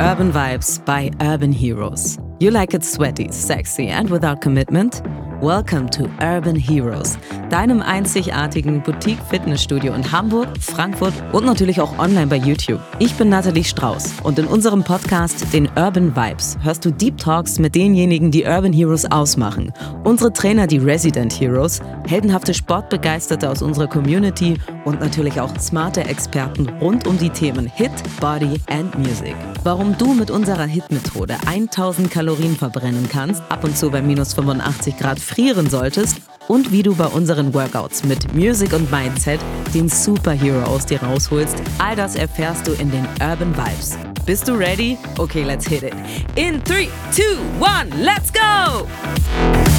Urban Vibes by Urban Heroes. You like it sweaty, sexy and without commitment? Welcome to Urban Heroes, deinem einzigartigen Boutique-Fitnessstudio in Hamburg, Frankfurt und natürlich auch online bei YouTube. Ich bin Nathalie Strauß und in unserem Podcast, den Urban Vibes, hörst du Deep Talks mit denjenigen, die Urban Heroes ausmachen. Unsere Trainer, die Resident Heroes, heldenhafte Sportbegeisterte aus unserer Community und natürlich auch smarte Experten rund um die Themen Hit, Body and Music. Warum du mit unserer Hit-Methode 1000 Kalorien verbrennen kannst, ab und zu bei minus 85 Grad frieren solltest und wie du bei unseren Workouts mit Music und Mindset den Superhero aus dir rausholst, all das erfährst du in den Urban Vibes. Bist du ready? Okay, let's hit it. In 3, 2, 1, let's go!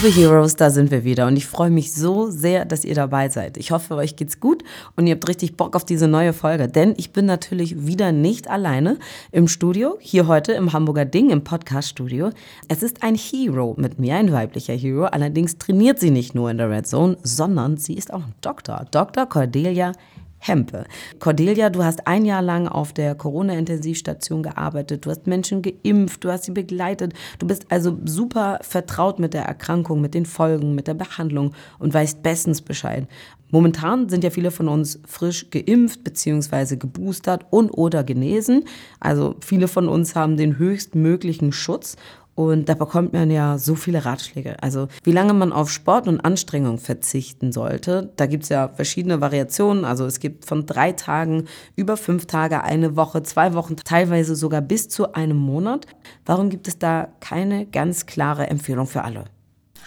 Liebe Heroes, da sind wir wieder und ich freue mich so sehr, dass ihr dabei seid. Ich hoffe, euch geht's gut und ihr habt richtig Bock auf diese neue Folge, denn ich bin natürlich wieder nicht alleine im Studio, hier heute im Hamburger Ding im Podcast-Studio. Es ist ein Hero mit mir, ein weiblicher Hero, allerdings trainiert sie nicht nur in der Red Zone, sondern sie ist auch ein Doktor, Dr. Cordelia Hempe. Cordelia, du hast ein Jahr lang auf der Corona-Intensivstation gearbeitet, du hast Menschen geimpft, du hast sie begleitet, du bist also super vertraut mit der Erkrankung, mit den Folgen, mit der Behandlung und weißt bestens Bescheid. Momentan sind ja viele von uns frisch geimpft bzw. geboostert und oder genesen. Also viele von uns haben den höchstmöglichen Schutz und da bekommt man ja so viele Ratschläge. Also wie lange man auf Sport und Anstrengung verzichten sollte. Da gibt es ja verschiedene Variationen. Also es gibt von drei Tagen über fünf Tage, eine Woche, zwei Wochen, teilweise sogar bis zu einem Monat. Warum gibt es da keine ganz klare Empfehlung für alle?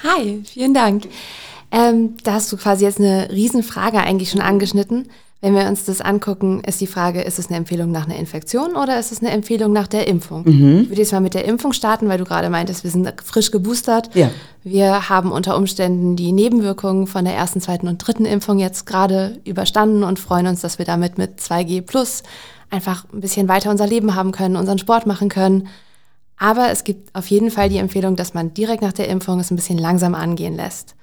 Hi, vielen Dank. Ähm, da hast du quasi jetzt eine Riesenfrage eigentlich schon angeschnitten. Wenn wir uns das angucken, ist die Frage, ist es eine Empfehlung nach einer Infektion oder ist es eine Empfehlung nach der Impfung? Mhm. Ich würde jetzt mal mit der Impfung starten, weil du gerade meintest, wir sind frisch geboostert. Ja. Wir haben unter Umständen die Nebenwirkungen von der ersten, zweiten und dritten Impfung jetzt gerade überstanden und freuen uns, dass wir damit mit 2G Plus einfach ein bisschen weiter unser Leben haben können, unseren Sport machen können. Aber es gibt auf jeden Fall die Empfehlung, dass man direkt nach der Impfung es ein bisschen langsam angehen lässt.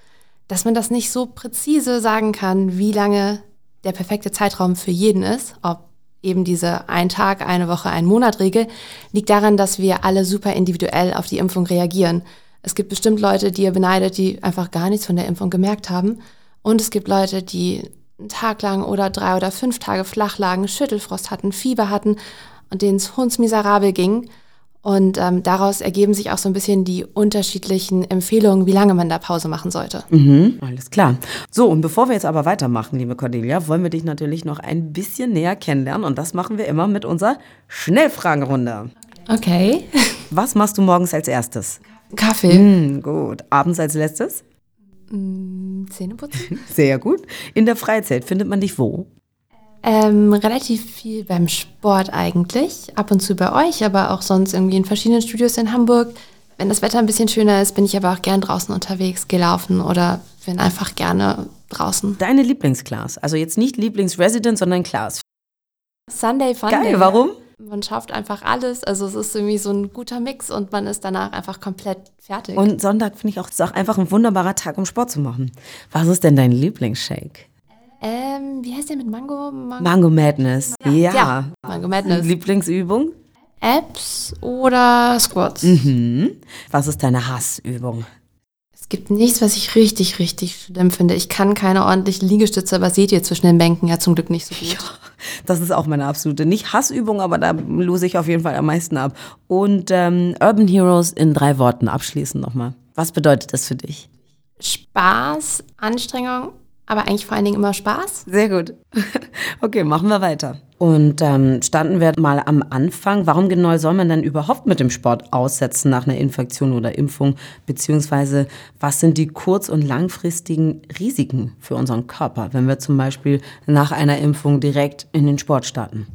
Dass man das nicht so präzise sagen kann, wie lange der perfekte Zeitraum für jeden ist, ob eben diese ein Tag, eine Woche, ein Monat Regel, liegt daran, dass wir alle super individuell auf die Impfung reagieren. Es gibt bestimmt Leute, die ihr beneidet, die einfach gar nichts von der Impfung gemerkt haben. Und es gibt Leute, die einen Tag lang oder drei oder fünf Tage flach lagen, Schüttelfrost hatten, Fieber hatten und denen es hundsmiserabel ging. Und ähm, daraus ergeben sich auch so ein bisschen die unterschiedlichen Empfehlungen, wie lange man da Pause machen sollte. Mhm, alles klar. So, und bevor wir jetzt aber weitermachen, liebe Cordelia, wollen wir dich natürlich noch ein bisschen näher kennenlernen. Und das machen wir immer mit unserer Schnellfragerunde. Okay. Was machst du morgens als erstes? Kaffee. Mm, gut. Abends als letztes? Mm, Zähneputzen. Sehr gut. In der Freizeit findet man dich wo? Ähm, relativ viel beim Sport eigentlich. Ab und zu bei euch, aber auch sonst irgendwie in verschiedenen Studios in Hamburg. Wenn das Wetter ein bisschen schöner ist, bin ich aber auch gern draußen unterwegs, gelaufen oder bin einfach gerne draußen. Deine Lieblingsclass? Also jetzt nicht Lieblingsresident, sondern Class. Sunday Fun Geil, warum? Man schafft einfach alles. Also es ist irgendwie so ein guter Mix und man ist danach einfach komplett fertig. Und Sonntag finde ich auch, ist auch einfach ein wunderbarer Tag, um Sport zu machen. Was ist denn dein Lieblingsshake? Ähm, wie heißt der mit Mango? Mango, Mango Madness. Ja. ja. Mango Madness. Lieblingsübung? Apps oder Squats. Mhm. Was ist deine Hassübung? Es gibt nichts, was ich richtig, richtig schlimm finde. Ich kann keine ordentlichen Liegestütze, aber seht ihr zwischen den Bänken ja zum Glück nicht so gut. Ja, das ist auch meine absolute, nicht Hassübung, aber da lose ich auf jeden Fall am meisten ab. Und ähm, Urban Heroes in drei Worten abschließen nochmal. Was bedeutet das für dich? Spaß, Anstrengung aber eigentlich vor allen Dingen immer Spaß. Sehr gut. Okay, machen wir weiter. Und ähm, standen wir mal am Anfang. Warum genau soll man denn überhaupt mit dem Sport aussetzen nach einer Infektion oder Impfung? Beziehungsweise was sind die kurz- und langfristigen Risiken für unseren Körper, wenn wir zum Beispiel nach einer Impfung direkt in den Sport starten?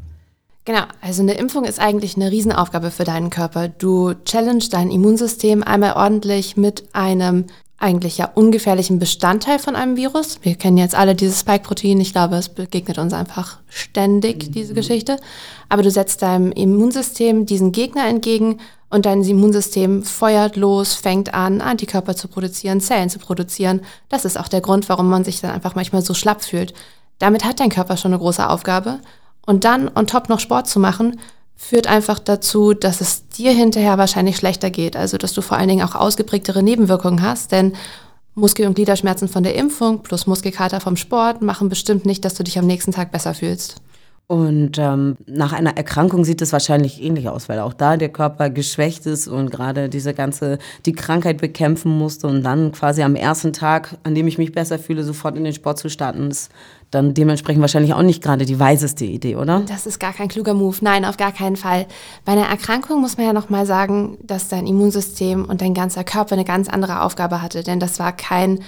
Genau, also eine Impfung ist eigentlich eine Riesenaufgabe für deinen Körper. Du challenge dein Immunsystem einmal ordentlich mit einem eigentlich ja ungefährlichen Bestandteil von einem Virus. Wir kennen jetzt alle dieses Spike-Protein. Ich glaube, es begegnet uns einfach ständig, diese mhm. Geschichte. Aber du setzt deinem Immunsystem diesen Gegner entgegen und dein Immunsystem feuert los, fängt an, Antikörper zu produzieren, Zellen zu produzieren. Das ist auch der Grund, warum man sich dann einfach manchmal so schlapp fühlt. Damit hat dein Körper schon eine große Aufgabe. Und dann on top noch Sport zu machen, führt einfach dazu, dass es dir hinterher wahrscheinlich schlechter geht. Also, dass du vor allen Dingen auch ausgeprägtere Nebenwirkungen hast. Denn Muskel- und Gliederschmerzen von der Impfung plus Muskelkater vom Sport machen bestimmt nicht, dass du dich am nächsten Tag besser fühlst. Und ähm, nach einer Erkrankung sieht es wahrscheinlich ähnlich aus, weil auch da der Körper geschwächt ist und gerade diese ganze, die Krankheit bekämpfen musste und dann quasi am ersten Tag, an dem ich mich besser fühle, sofort in den Sport zu starten, ist dann dementsprechend wahrscheinlich auch nicht gerade die weiseste Idee, oder? Das ist gar kein kluger Move. Nein, auf gar keinen Fall. Bei einer Erkrankung muss man ja nochmal sagen, dass dein Immunsystem und dein ganzer Körper eine ganz andere Aufgabe hatte, denn das war kein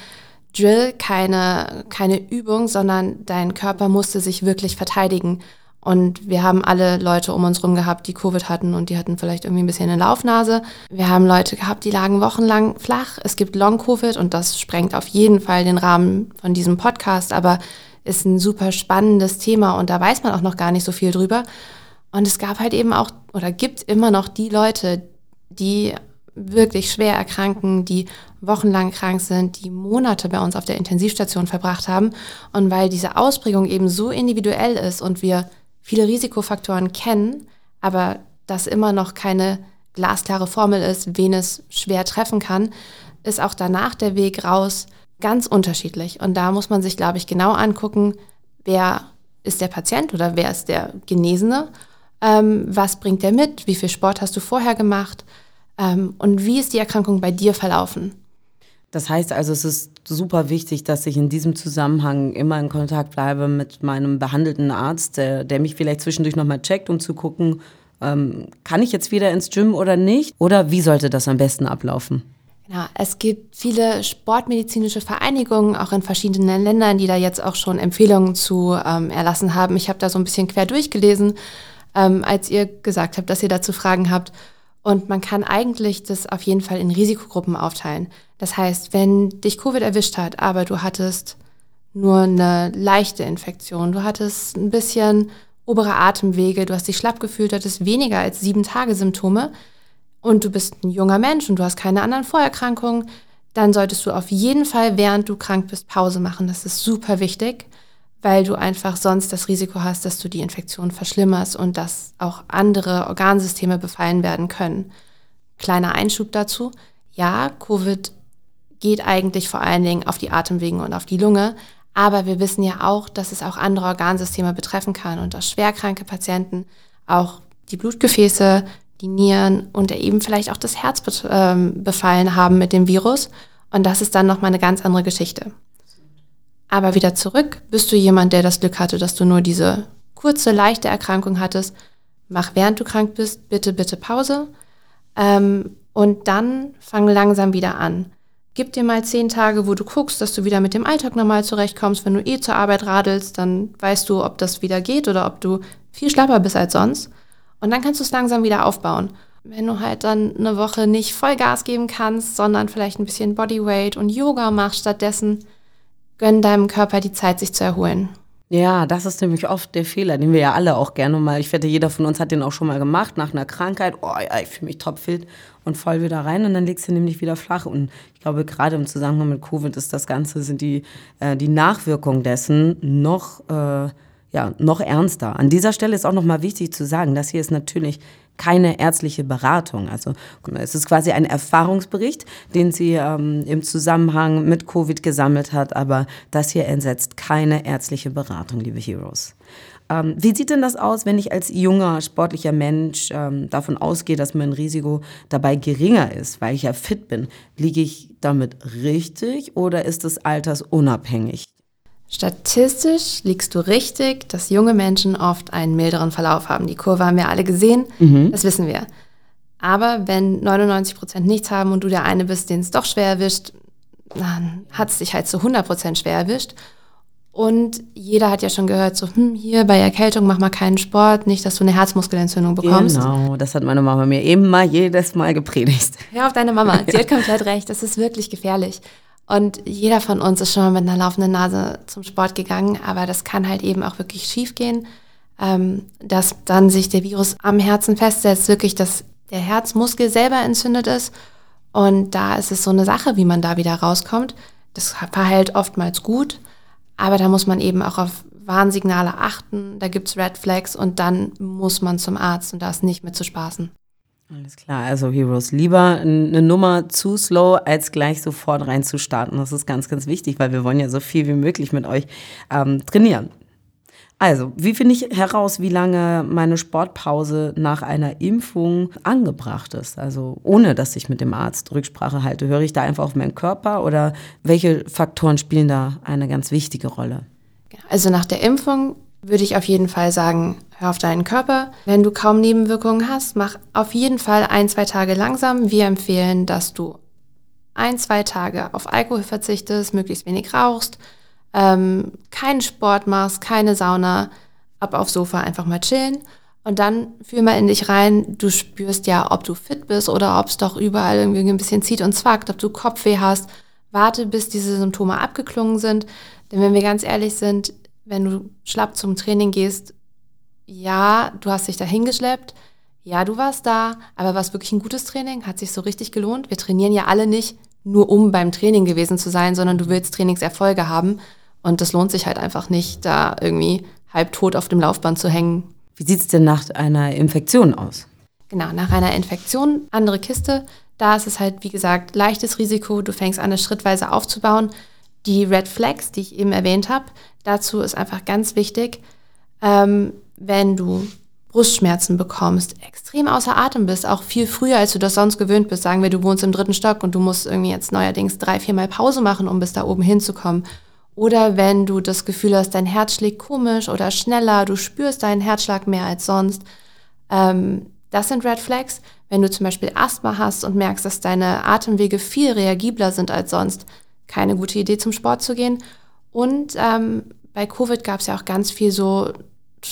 Drill, keine, keine Übung, sondern dein Körper musste sich wirklich verteidigen. Und wir haben alle Leute um uns herum gehabt, die Covid hatten und die hatten vielleicht irgendwie ein bisschen eine Laufnase. Wir haben Leute gehabt, die lagen wochenlang flach. Es gibt Long-Covid und das sprengt auf jeden Fall den Rahmen von diesem Podcast, aber ist ein super spannendes Thema und da weiß man auch noch gar nicht so viel drüber. Und es gab halt eben auch oder gibt immer noch die Leute, die wirklich schwer erkranken, die wochenlang krank sind, die Monate bei uns auf der Intensivstation verbracht haben. Und weil diese Ausprägung eben so individuell ist und wir viele Risikofaktoren kennen, aber das immer noch keine glasklare Formel ist, wen es schwer treffen kann, ist auch danach der Weg raus ganz unterschiedlich. Und da muss man sich, glaube ich, genau angucken, wer ist der Patient oder wer ist der Genesene, ähm, was bringt der mit, wie viel Sport hast du vorher gemacht, ähm, und wie ist die Erkrankung bei dir verlaufen? Das heißt also, es ist super wichtig, dass ich in diesem Zusammenhang immer in Kontakt bleibe mit meinem behandelten Arzt, der, der mich vielleicht zwischendurch nochmal checkt, um zu gucken, ähm, kann ich jetzt wieder ins Gym oder nicht? Oder wie sollte das am besten ablaufen? Genau, es gibt viele sportmedizinische Vereinigungen, auch in verschiedenen Ländern, die da jetzt auch schon Empfehlungen zu ähm, erlassen haben. Ich habe da so ein bisschen quer durchgelesen, ähm, als ihr gesagt habt, dass ihr dazu Fragen habt. Und man kann eigentlich das auf jeden Fall in Risikogruppen aufteilen. Das heißt, wenn dich Covid erwischt hat, aber du hattest nur eine leichte Infektion, du hattest ein bisschen obere Atemwege, du hast dich schlapp gefühlt, du hattest weniger als sieben Tage Symptome und du bist ein junger Mensch und du hast keine anderen Vorerkrankungen, dann solltest du auf jeden Fall, während du krank bist, Pause machen. Das ist super wichtig weil du einfach sonst das Risiko hast, dass du die Infektion verschlimmerst und dass auch andere Organsysteme befallen werden können. Kleiner Einschub dazu. Ja, Covid geht eigentlich vor allen Dingen auf die Atemwege und auf die Lunge, aber wir wissen ja auch, dass es auch andere Organsysteme betreffen kann und dass schwerkranke Patienten auch die Blutgefäße, die Nieren und eben vielleicht auch das Herz ähm, befallen haben mit dem Virus. Und das ist dann nochmal eine ganz andere Geschichte. Aber wieder zurück, bist du jemand, der das Glück hatte, dass du nur diese kurze, leichte Erkrankung hattest, mach während du krank bist, bitte, bitte Pause. Ähm, und dann fang langsam wieder an. Gib dir mal zehn Tage, wo du guckst, dass du wieder mit dem Alltag normal zurechtkommst. Wenn du eh zur Arbeit radelst, dann weißt du, ob das wieder geht oder ob du viel schlapper bist als sonst. Und dann kannst du es langsam wieder aufbauen. Wenn du halt dann eine Woche nicht Vollgas geben kannst, sondern vielleicht ein bisschen Bodyweight und Yoga machst stattdessen, gönn deinem Körper die Zeit, sich zu erholen. Ja, das ist nämlich oft der Fehler, den wir ja alle auch gerne mal, ich wette, jeder von uns hat den auch schon mal gemacht, nach einer Krankheit, oh ja, ich fühle mich topfit und voll wieder rein und dann legst du nämlich wieder flach. Und ich glaube, gerade im Zusammenhang mit Covid ist das Ganze, sind die, äh, die Nachwirkungen dessen noch, äh, ja, noch ernster. An dieser Stelle ist auch nochmal wichtig zu sagen, das hier ist natürlich keine ärztliche Beratung. Also es ist quasi ein Erfahrungsbericht, den sie ähm, im Zusammenhang mit Covid gesammelt hat, aber das hier ersetzt keine ärztliche Beratung, liebe Heroes. Ähm, wie sieht denn das aus, wenn ich als junger, sportlicher Mensch ähm, davon ausgehe, dass mein Risiko dabei geringer ist, weil ich ja fit bin? Liege ich damit richtig oder ist es altersunabhängig? Statistisch liegst du richtig, dass junge Menschen oft einen milderen Verlauf haben. Die Kurve haben wir alle gesehen, mhm. das wissen wir. Aber wenn 99 Prozent nichts haben und du der eine bist, den es doch schwer erwischt, dann hat es dich halt zu 100 Prozent schwer erwischt. Und jeder hat ja schon gehört, so, hm, hier bei Erkältung mach mal keinen Sport, nicht, dass du eine Herzmuskelentzündung bekommst. Genau, das hat meine Mama mir immer jedes Mal gepredigt. Hör auf deine Mama, sie hat komplett recht, das ist wirklich gefährlich. Und jeder von uns ist schon mal mit einer laufenden Nase zum Sport gegangen, aber das kann halt eben auch wirklich schief gehen, ähm, dass dann sich der Virus am Herzen festsetzt, wirklich, dass der Herzmuskel selber entzündet ist. Und da ist es so eine Sache, wie man da wieder rauskommt. Das verhält oftmals gut, aber da muss man eben auch auf Warnsignale achten, da gibt es Red Flags und dann muss man zum Arzt und da ist nicht mit zu spaßen. Alles klar, also Heroes, lieber eine Nummer zu slow, als gleich sofort reinzustarten. Das ist ganz, ganz wichtig, weil wir wollen ja so viel wie möglich mit euch ähm, trainieren. Also, wie finde ich heraus, wie lange meine Sportpause nach einer Impfung angebracht ist? Also, ohne dass ich mit dem Arzt Rücksprache halte, höre ich da einfach auf meinen Körper oder welche Faktoren spielen da eine ganz wichtige Rolle? Also, nach der Impfung würde ich auf jeden Fall sagen, hör auf deinen Körper. Wenn du kaum Nebenwirkungen hast, mach auf jeden Fall ein, zwei Tage langsam. Wir empfehlen, dass du ein, zwei Tage auf Alkohol verzichtest, möglichst wenig rauchst ähm, keinen Sport machst, keine Sauna, ab aufs Sofa einfach mal chillen. Und dann fühl mal in dich rein, du spürst ja, ob du fit bist oder ob es doch überall irgendwie ein bisschen zieht und zwackt, ob du Kopfweh hast. Warte, bis diese Symptome abgeklungen sind. Denn wenn wir ganz ehrlich sind, wenn du schlapp zum Training gehst, ja, du hast dich da hingeschleppt, ja, du warst da, aber war es wirklich ein gutes Training? Hat sich so richtig gelohnt? Wir trainieren ja alle nicht nur um beim Training gewesen zu sein, sondern du willst Trainingserfolge haben. Und das lohnt sich halt einfach nicht, da irgendwie halbtot auf dem Laufband zu hängen. Wie sieht es denn nach einer Infektion aus? Genau, nach einer Infektion, andere Kiste. Da ist es halt, wie gesagt, leichtes Risiko. Du fängst an, es schrittweise aufzubauen. Die Red Flags, die ich eben erwähnt habe, dazu ist einfach ganz wichtig, ähm, wenn du Brustschmerzen bekommst, extrem außer Atem bist, auch viel früher, als du das sonst gewöhnt bist. Sagen wir, du wohnst im dritten Stock und du musst irgendwie jetzt neuerdings drei, viermal Pause machen, um bis da oben hinzukommen. Oder wenn du das Gefühl hast, dein Herz schlägt komisch oder schneller, du spürst deinen Herzschlag mehr als sonst. Ähm, das sind Red Flags. Wenn du zum Beispiel Asthma hast und merkst, dass deine Atemwege viel reagibler sind als sonst, keine gute Idee zum Sport zu gehen. Und ähm, bei Covid gab es ja auch ganz viel so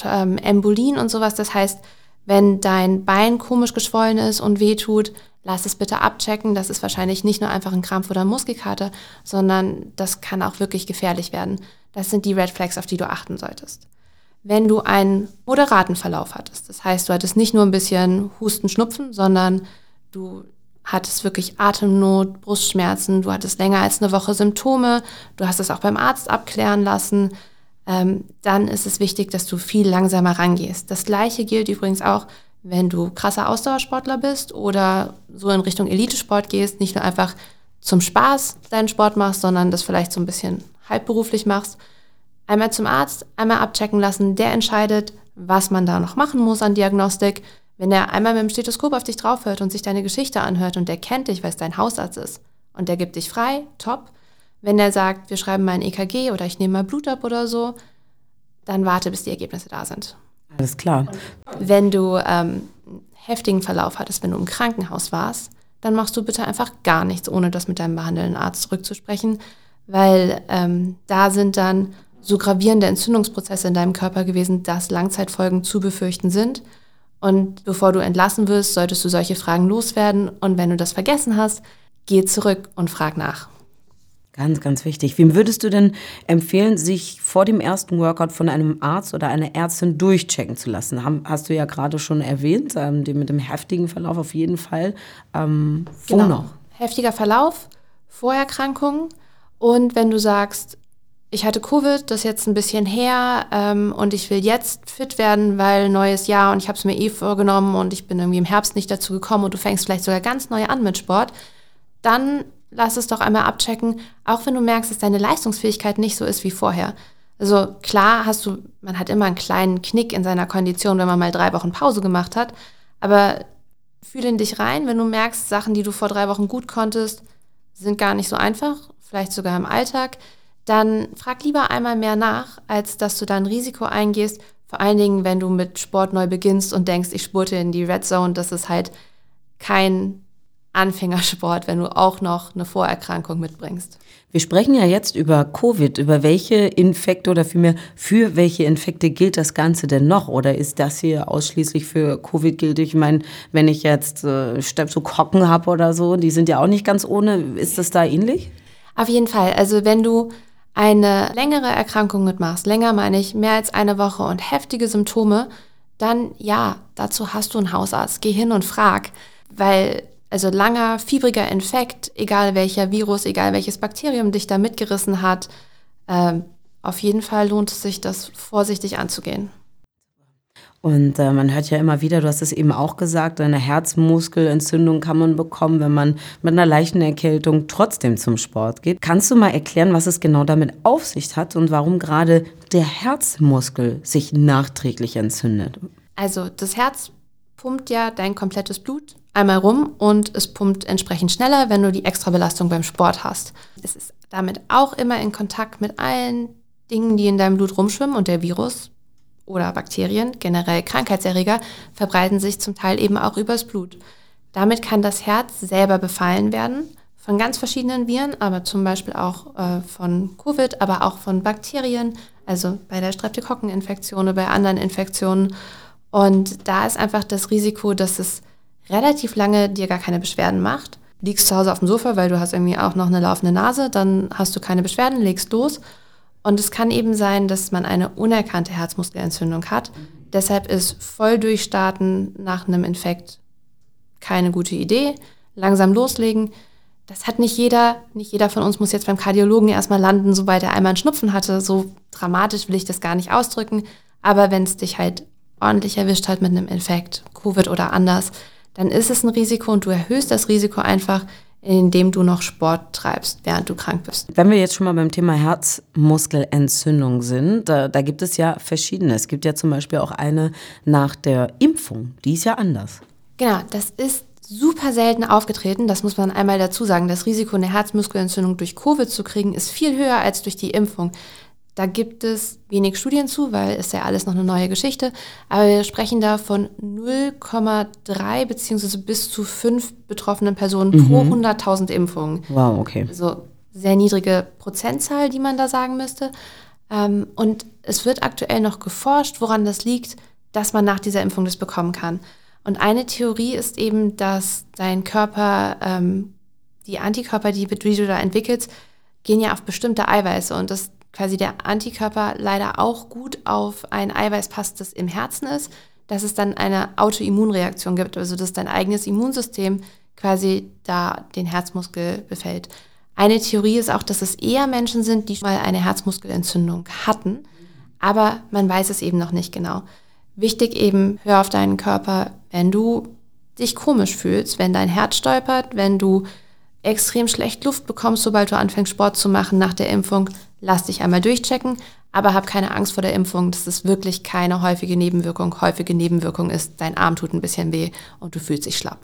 ähm, Embolien und sowas. Das heißt, wenn dein Bein komisch geschwollen ist und wehtut, lass es bitte abchecken. Das ist wahrscheinlich nicht nur einfach ein Krampf oder Muskelkater, sondern das kann auch wirklich gefährlich werden. Das sind die Red Flags, auf die du achten solltest. Wenn du einen moderaten Verlauf hattest, das heißt, du hattest nicht nur ein bisschen Husten, Schnupfen, sondern du hattest wirklich Atemnot, Brustschmerzen, du hattest länger als eine Woche Symptome, du hast es auch beim Arzt abklären lassen, ähm, dann ist es wichtig, dass du viel langsamer rangehst. Das gleiche gilt übrigens auch, wenn du krasser Ausdauersportler bist oder so in Richtung Elitesport gehst, nicht nur einfach zum Spaß deinen Sport machst, sondern das vielleicht so ein bisschen halbberuflich machst, einmal zum Arzt, einmal abchecken lassen, der entscheidet, was man da noch machen muss an Diagnostik. Wenn er einmal mit dem Stethoskop auf dich draufhört und sich deine Geschichte anhört und der kennt dich, weil es dein Hausarzt ist und der gibt dich frei, top. Wenn der sagt, wir schreiben mal ein EKG oder ich nehme mal Blut ab oder so, dann warte, bis die Ergebnisse da sind. Alles klar. Wenn du ähm, heftigen Verlauf hattest, wenn du im Krankenhaus warst, dann machst du bitte einfach gar nichts, ohne das mit deinem behandelnden Arzt zurückzusprechen, weil ähm, da sind dann so gravierende Entzündungsprozesse in deinem Körper gewesen, dass Langzeitfolgen zu befürchten sind. Und bevor du entlassen wirst, solltest du solche Fragen loswerden. Und wenn du das vergessen hast, geh zurück und frag nach. Ganz, ganz wichtig. Wem würdest du denn empfehlen, sich vor dem ersten Workout von einem Arzt oder einer Ärztin durchchecken zu lassen? hast du ja gerade schon erwähnt, ähm, mit dem heftigen Verlauf auf jeden Fall. Ähm, wo genau. noch? Heftiger Verlauf, Vorerkrankungen und wenn du sagst, ich hatte Covid, das ist jetzt ein bisschen her ähm, und ich will jetzt fit werden, weil neues Jahr und ich habe es mir eh vorgenommen und ich bin irgendwie im Herbst nicht dazu gekommen und du fängst vielleicht sogar ganz neu an mit Sport, dann lass es doch einmal abchecken, auch wenn du merkst, dass deine Leistungsfähigkeit nicht so ist wie vorher. Also klar hast du, man hat immer einen kleinen Knick in seiner Kondition, wenn man mal drei Wochen Pause gemacht hat, aber fühle in dich rein, wenn du merkst, Sachen, die du vor drei Wochen gut konntest, sind gar nicht so einfach, vielleicht sogar im Alltag, dann frag lieber einmal mehr nach, als dass du da ein Risiko eingehst. Vor allen Dingen, wenn du mit Sport neu beginnst und denkst, ich spurte in die Red Zone, das ist halt kein Anfängersport, wenn du auch noch eine Vorerkrankung mitbringst. Wir sprechen ja jetzt über Covid. Über welche Infekte oder vielmehr für welche Infekte gilt das Ganze denn noch? Oder ist das hier ausschließlich für Covid gültig? Ich meine, wenn ich jetzt äh, so Kocken habe oder so, die sind ja auch nicht ganz ohne. Ist das da ähnlich? Auf jeden Fall. Also wenn du eine längere Erkrankung mitmachst, länger meine ich mehr als eine Woche und heftige Symptome, dann ja, dazu hast du einen Hausarzt. Geh hin und frag, weil also langer, fiebriger Infekt, egal welcher Virus, egal welches Bakterium dich da mitgerissen hat, äh, auf jeden Fall lohnt es sich, das vorsichtig anzugehen. Und äh, man hört ja immer wieder, du hast es eben auch gesagt, eine Herzmuskelentzündung kann man bekommen, wenn man mit einer leichten Erkältung trotzdem zum Sport geht. Kannst du mal erklären, was es genau damit auf sich hat und warum gerade der Herzmuskel sich nachträglich entzündet? Also das Herz pumpt ja dein komplettes Blut einmal rum und es pumpt entsprechend schneller, wenn du die Extrabelastung beim Sport hast. Es ist damit auch immer in Kontakt mit allen Dingen, die in deinem Blut rumschwimmen und der Virus oder Bakterien, generell Krankheitserreger, verbreiten sich zum Teil eben auch übers Blut. Damit kann das Herz selber befallen werden von ganz verschiedenen Viren, aber zum Beispiel auch äh, von Covid, aber auch von Bakterien, also bei der Streptokokkeninfektion oder bei anderen Infektionen. Und da ist einfach das Risiko, dass es relativ lange dir gar keine Beschwerden macht. Liegst zu Hause auf dem Sofa, weil du hast irgendwie auch noch eine laufende Nase, dann hast du keine Beschwerden, legst los und es kann eben sein, dass man eine unerkannte Herzmuskelentzündung hat. Deshalb ist voll durchstarten nach einem Infekt keine gute Idee. Langsam loslegen. Das hat nicht jeder. Nicht jeder von uns muss jetzt beim Kardiologen erstmal landen, sobald er einmal einen Schnupfen hatte. So dramatisch will ich das gar nicht ausdrücken. Aber wenn es dich halt ordentlich erwischt hat mit einem Infekt, Covid oder anders, dann ist es ein Risiko und du erhöhst das Risiko einfach, indem du noch Sport treibst, während du krank bist. Wenn wir jetzt schon mal beim Thema Herzmuskelentzündung sind, da, da, gibt es ja verschiedene. Es gibt ja zum Beispiel auch eine nach der Impfung. Die ist ja anders. Genau, das ist super selten aufgetreten. Das muss man einmal dazu sagen. Das Risiko, eine Herzmuskelentzündung durch Covid zu kriegen, ist viel höher als durch die Impfung. Da gibt es wenig Studien zu, weil es ja alles noch eine neue Geschichte. Aber wir sprechen da von 0,3 beziehungsweise bis zu 5 betroffenen Personen mhm. pro 100.000 Impfungen. Wow, okay. Also sehr niedrige Prozentzahl, die man da sagen müsste. Ähm, und es wird aktuell noch geforscht, woran das liegt, dass man nach dieser Impfung das bekommen kann. Und eine Theorie ist eben, dass dein Körper, ähm, die Antikörper, die du da entwickelst, gehen ja auf bestimmte Eiweiße und das quasi der Antikörper leider auch gut auf ein Eiweiß passt, das im Herzen ist, dass es dann eine Autoimmunreaktion gibt, also dass dein eigenes Immunsystem quasi da den Herzmuskel befällt. Eine Theorie ist auch, dass es eher Menschen sind, die mal eine Herzmuskelentzündung hatten, aber man weiß es eben noch nicht genau. Wichtig eben, hör auf deinen Körper, wenn du dich komisch fühlst, wenn dein Herz stolpert, wenn du extrem schlecht Luft bekommst, sobald du anfängst Sport zu machen nach der Impfung, lass dich einmal durchchecken, aber hab keine Angst vor der Impfung. Das ist wirklich keine häufige Nebenwirkung. Häufige Nebenwirkung ist, dein Arm tut ein bisschen weh und du fühlst dich schlapp.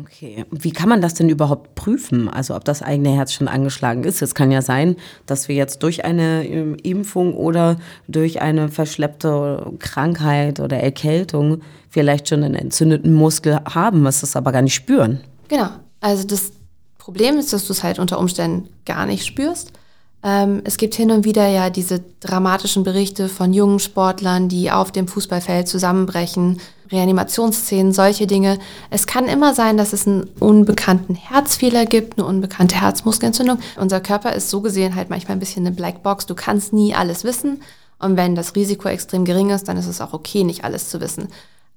Okay, wie kann man das denn überhaupt prüfen? Also ob das eigene Herz schon angeschlagen ist. Es kann ja sein, dass wir jetzt durch eine ähm, Impfung oder durch eine verschleppte Krankheit oder Erkältung vielleicht schon einen entzündeten Muskel haben, was es aber gar nicht spüren. Genau, also das Problem ist, dass du es halt unter Umständen gar nicht spürst. Ähm, es gibt hin und wieder ja diese dramatischen Berichte von jungen Sportlern, die auf dem Fußballfeld zusammenbrechen, Reanimationsszenen, solche Dinge. Es kann immer sein, dass es einen unbekannten Herzfehler gibt, eine unbekannte Herzmuskelentzündung. Unser Körper ist so gesehen halt manchmal ein bisschen eine Blackbox. Du kannst nie alles wissen. Und wenn das Risiko extrem gering ist, dann ist es auch okay, nicht alles zu wissen.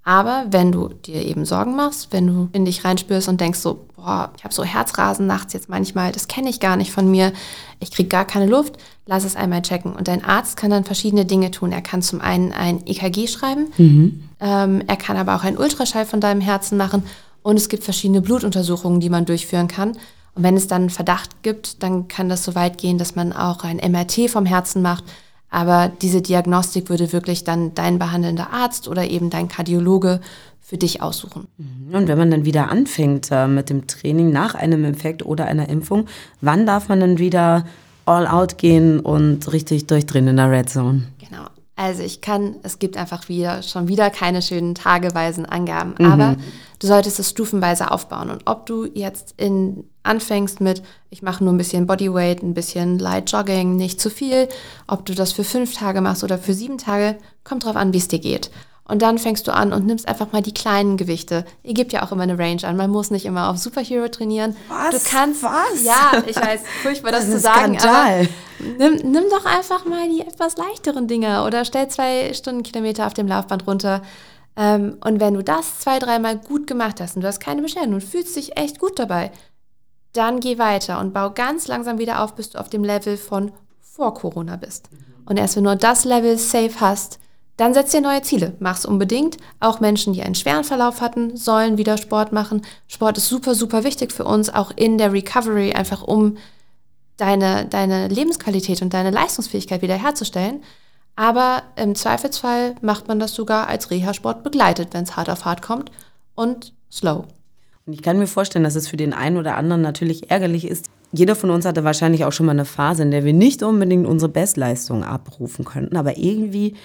Aber wenn du dir eben Sorgen machst, wenn du in dich reinspürst und denkst so, boah, ich habe so Herzrasen nachts jetzt manchmal, das kenne ich gar nicht von mir, ich kriege gar keine Luft, lass es einmal checken. Und dein Arzt kann dann verschiedene Dinge tun. Er kann zum einen ein EKG schreiben, mhm. ähm, er kann aber auch einen Ultraschall von deinem Herzen machen und es gibt verschiedene Blutuntersuchungen, die man durchführen kann. Und wenn es dann einen Verdacht gibt, dann kann das so weit gehen, dass man auch ein MRT vom Herzen macht aber diese Diagnostik würde wirklich dann dein behandelnder Arzt oder eben dein Kardiologe für dich aussuchen. Mhm. Und wenn man dann wieder anfängt äh, mit dem Training nach einem Infekt oder einer Impfung, wann darf man dann wieder all out gehen und richtig durchdrehen in der Red Zone? Genau. Also ich kann, es gibt einfach wieder schon wieder keine schönen tageweisen Angaben, mhm. aber du solltest es stufenweise aufbauen. Und ob du jetzt in anfängst mit, ich mache nur ein bisschen Bodyweight, ein bisschen Light Jogging, nicht zu viel, ob du das für fünf Tage machst oder für sieben Tage, kommt drauf an, wie es dir geht. Und dann fängst du an und nimmst einfach mal die kleinen Gewichte. Ihr gebt ja auch immer eine Range an. Man muss nicht immer auf Superhero trainieren. Was? Du kannst. Was? Ja, ich weiß, furchtbar, das, das zu sagen. Skandal. Aber nimm, nimm doch einfach mal die etwas leichteren Dinger oder stell zwei Stundenkilometer auf dem Laufband runter. Ähm, und wenn du das zwei, dreimal gut gemacht hast und du hast keine Beschwerden und fühlst dich echt gut dabei, dann geh weiter und bau ganz langsam wieder auf, bis du auf dem Level von vor Corona bist. Und erst wenn du das Level safe hast, dann setz dir neue Ziele. Mach's unbedingt. Auch Menschen, die einen schweren Verlauf hatten, sollen wieder Sport machen. Sport ist super, super wichtig für uns, auch in der Recovery, einfach um deine, deine Lebensqualität und deine Leistungsfähigkeit wiederherzustellen. Aber im Zweifelsfall macht man das sogar als Reha-Sport begleitet, wenn es hart auf hart kommt und slow. Und ich kann mir vorstellen, dass es für den einen oder anderen natürlich ärgerlich ist. Jeder von uns hatte wahrscheinlich auch schon mal eine Phase, in der wir nicht unbedingt unsere Bestleistung abrufen könnten, aber irgendwie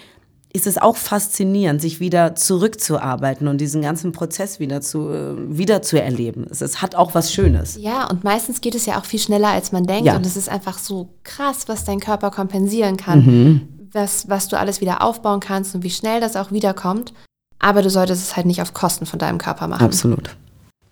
ist es auch faszinierend, sich wieder zurückzuarbeiten und diesen ganzen Prozess wieder zu, äh, wieder zu erleben. Es, es, hat auch was Schönes. Ja, und meistens geht es ja auch viel schneller, als man denkt. Ja. Und es ist einfach so krass, was dein Körper kompensieren kann, mhm. Was, was du alles wieder aufbauen kannst und wie schnell das auch wiederkommt. Aber du solltest es halt nicht auf Kosten von deinem Körper machen. Absolut.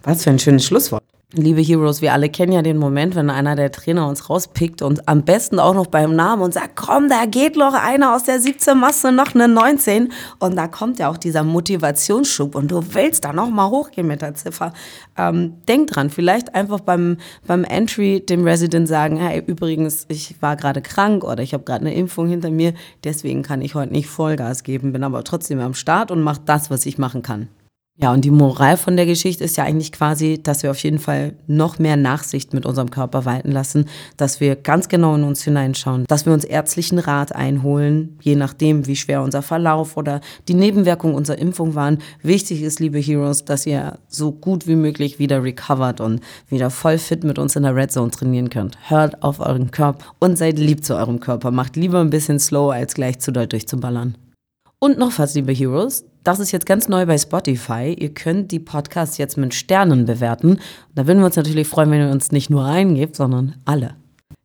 Was für ein schönes Schlusswort. Liebe Heroes, wir alle kennen ja den Moment, wenn einer der Trainer uns rauspickt und am besten auch noch beim Namen und sagt, komm, da geht noch einer aus der 17 Masse noch eine 19 und da kommt ja auch dieser Motivationsschub und du willst da noch mal hochgehen mit der Ziffer. Ähm, denk dran, vielleicht einfach beim, beim Entry dem Resident sagen, hey, übrigens, ich war gerade krank oder ich habe gerade eine Impfung hinter mir, deswegen kann ich heute nicht Vollgas geben, bin aber trotzdem am Start und mache das, was ich machen kann. Ja, und die Moral von der Geschichte ist ja eigentlich quasi, dass wir auf jeden Fall noch mehr Nachsicht mit unserem Körper walten lassen, dass wir ganz genau in uns hineinschauen, dass wir uns ärztlichen Rat einholen, je nachdem, wie schwer unser Verlauf oder die Nebenwirkungen unserer Impfung waren. Wichtig ist, liebe Heroes, dass ihr so gut wie möglich wieder recovert und wieder voll fit mit uns in der Red Zone trainieren könnt. Hört auf euren Körper und seid lieb zu eurem Körper. Macht lieber ein bisschen slow, als gleich zu doll durchzuballern. Und noch was, liebe Heroes, das ist jetzt ganz neu bei Spotify. Ihr könnt die Podcasts jetzt mit Sternen bewerten. Da würden wir uns natürlich freuen, wenn ihr uns nicht nur eingebt, sondern alle.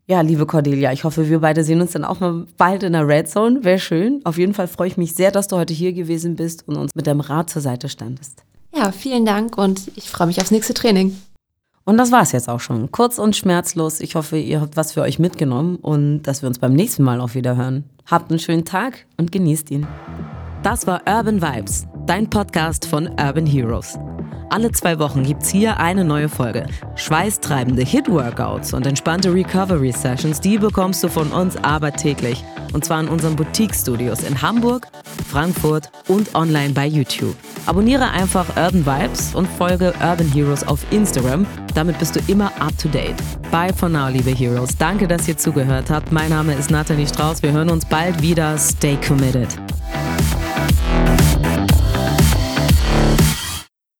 Ja, liebe Cordelia, ich hoffe, wir beide sehen uns dann auch mal bald in der Red Zone. Wäre schön. Auf jeden Fall freue ich mich sehr, dass du heute hier gewesen bist und uns mit deinem Rat zur Seite standest. Ja, vielen Dank und ich freue mich aufs nächste Training. Und das war es jetzt auch schon. Kurz und schmerzlos. Ich hoffe, ihr habt was für euch mitgenommen und dass wir uns beim nächsten Mal auch wieder hören. Habt einen schönen Tag und genießt ihn. Das war Urban Vibes, dein Podcast von Urban Heroes. Alle zwei Wochen gibt's hier eine neue Folge. Schweißtreibende Hit-Workouts und entspannte Recovery-Sessions, die bekommst du von uns aber täglich. Und zwar in unseren Boutique-Studios in Hamburg, Frankfurt und online bei YouTube. Abonniere einfach Urban Vibes und folge Urban Heroes auf Instagram. Damit bist du immer up to date. Bye for now, liebe Heroes. Danke, dass ihr zugehört habt. Mein Name ist Nathalie Strauß. Wir hören uns bald wieder. Stay committed.